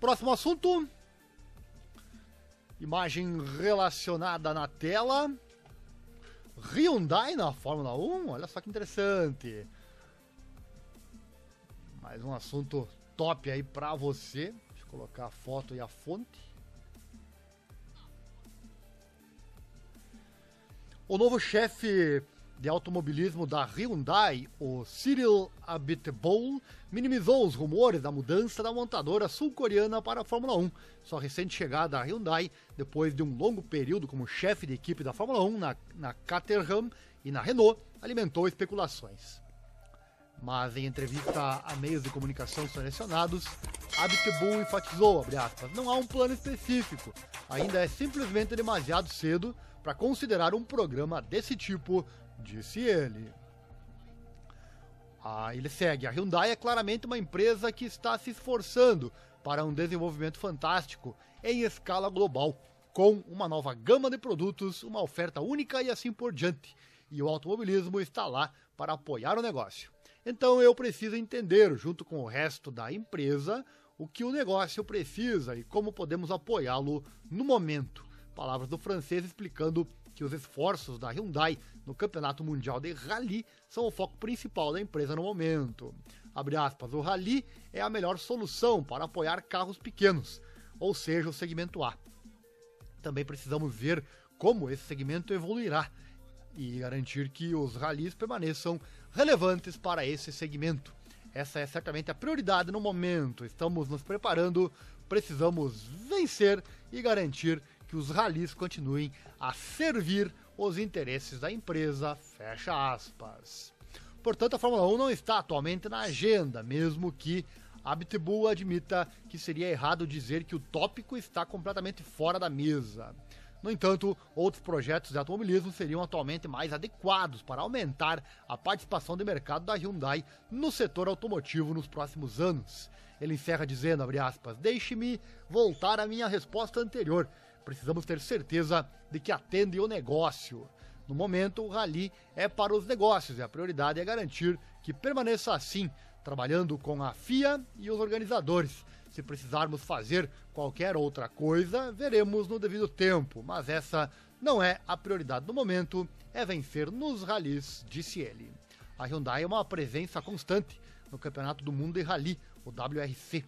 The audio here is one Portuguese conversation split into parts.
Próximo assunto. Imagem relacionada na tela. Hyundai na Fórmula 1, olha só que interessante. Mais um assunto top aí pra você. Deixa eu colocar a foto e a fonte. O novo chefe de automobilismo da Hyundai, o Cyril Abiteboul, minimizou os rumores da mudança da montadora sul-coreana para a Fórmula 1. Sua recente chegada à Hyundai, depois de um longo período como chefe de equipe da Fórmula 1 na, na Caterham e na Renault, alimentou especulações. Mas em entrevista a meios de comunicação selecionados, Abiteboul enfatizou, aspas, não há um plano específico, ainda é simplesmente demasiado cedo para considerar um programa desse tipo disse ele. Ah, ele segue. A Hyundai é claramente uma empresa que está se esforçando para um desenvolvimento fantástico em escala global, com uma nova gama de produtos, uma oferta única e assim por diante. E o automobilismo está lá para apoiar o negócio. Então eu preciso entender, junto com o resto da empresa, o que o negócio precisa e como podemos apoiá-lo no momento. Palavras do francês explicando que os esforços da Hyundai no Campeonato Mundial de Rally são o foco principal da empresa no momento. Aspas, o Rally é a melhor solução para apoiar carros pequenos, ou seja, o segmento A. Também precisamos ver como esse segmento evoluirá e garantir que os rallies permaneçam relevantes para esse segmento. Essa é certamente a prioridade no momento. Estamos nos preparando, precisamos vencer e garantir que os ralis continuem a servir os interesses da empresa, fecha aspas. Portanto, a Fórmula 1 não está atualmente na agenda, mesmo que Abitbull admita que seria errado dizer que o tópico está completamente fora da mesa. No entanto, outros projetos de automobilismo seriam atualmente mais adequados para aumentar a participação de mercado da Hyundai no setor automotivo nos próximos anos. Ele encerra dizendo, aspas, deixe-me voltar à minha resposta anterior. Precisamos ter certeza de que atende o negócio. No momento, o rally é para os negócios e a prioridade é garantir que permaneça assim, trabalhando com a FIA e os organizadores. Se precisarmos fazer qualquer outra coisa, veremos no devido tempo, mas essa não é a prioridade do momento, é vencer nos ralis, disse ele. A Hyundai é uma presença constante no Campeonato do Mundo de Rally, o WRC,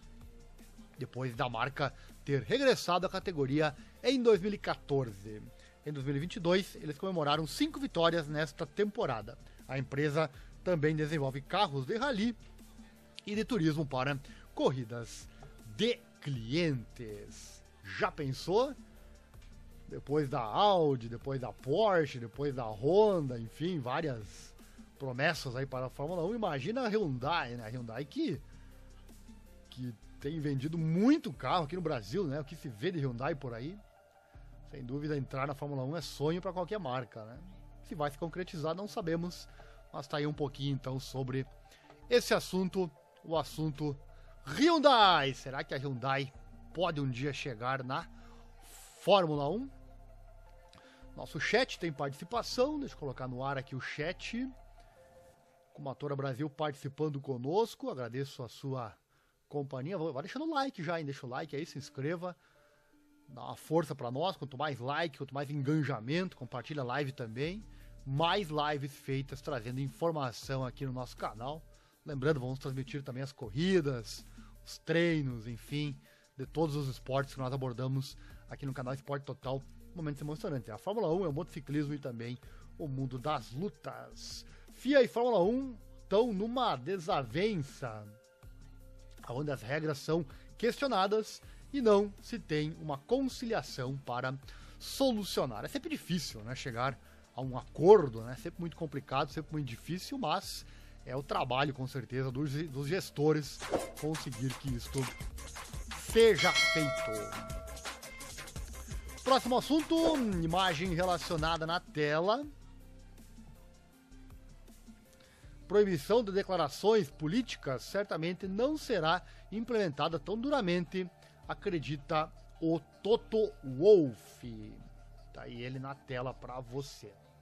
depois da marca ter regressado à categoria em 2014. Em 2022, eles comemoraram cinco vitórias nesta temporada. A empresa também desenvolve carros de rally e de turismo para corridas de clientes. Já pensou? Depois da Audi, depois da Porsche, depois da Honda, enfim, várias promessas aí para a Fórmula 1. Imagina a Hyundai, né? A Hyundai que, que tem vendido muito carro aqui no Brasil, né? O que se vê de Hyundai por aí. Sem dúvida, entrar na Fórmula 1 é sonho para qualquer marca, né? Se vai se concretizar, não sabemos. Mas tá aí um pouquinho então sobre esse assunto, o assunto Hyundai. Será que a Hyundai pode um dia chegar na Fórmula 1? Nosso chat tem participação, deixa eu colocar no ar aqui o chat. Comatora Brasil participando conosco, agradeço a sua companhia. Vai deixando o like já, hein? Deixa o like aí, se inscreva. Dá uma força para nós. Quanto mais like, quanto mais engajamento, compartilha a live também. Mais lives feitas trazendo informação aqui no nosso canal. Lembrando, vamos transmitir também as corridas, os treinos, enfim, de todos os esportes que nós abordamos aqui no canal Esporte Total. Momentos emocionantes. A Fórmula 1 é o motociclismo e também o mundo das lutas. FIA e Fórmula 1 estão numa desavença onde as regras são questionadas e não se tem uma conciliação para solucionar. É sempre difícil, né, chegar a um acordo, né? Sempre muito complicado, sempre muito difícil, mas é o trabalho, com certeza, dos, dos gestores conseguir que isto seja feito. Próximo assunto, imagem relacionada na tela. Proibição de declarações políticas certamente não será implementada tão duramente, acredita o Toto Wolff. Tá aí ele na tela para você.